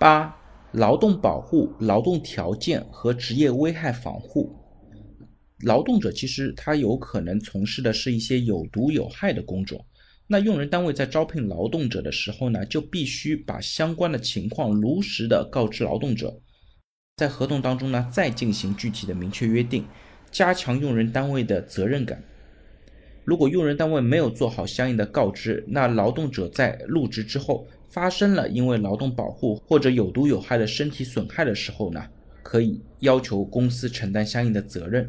八、劳动保护、劳动条件和职业危害防护。劳动者其实他有可能从事的是一些有毒有害的工种，那用人单位在招聘劳动者的时候呢，就必须把相关的情况如实的告知劳动者，在合同当中呢再进行具体的明确约定，加强用人单位的责任感。如果用人单位没有做好相应的告知，那劳动者在入职之后发生了因为劳动保护或者有毒有害的身体损害的时候呢，可以要求公司承担相应的责任。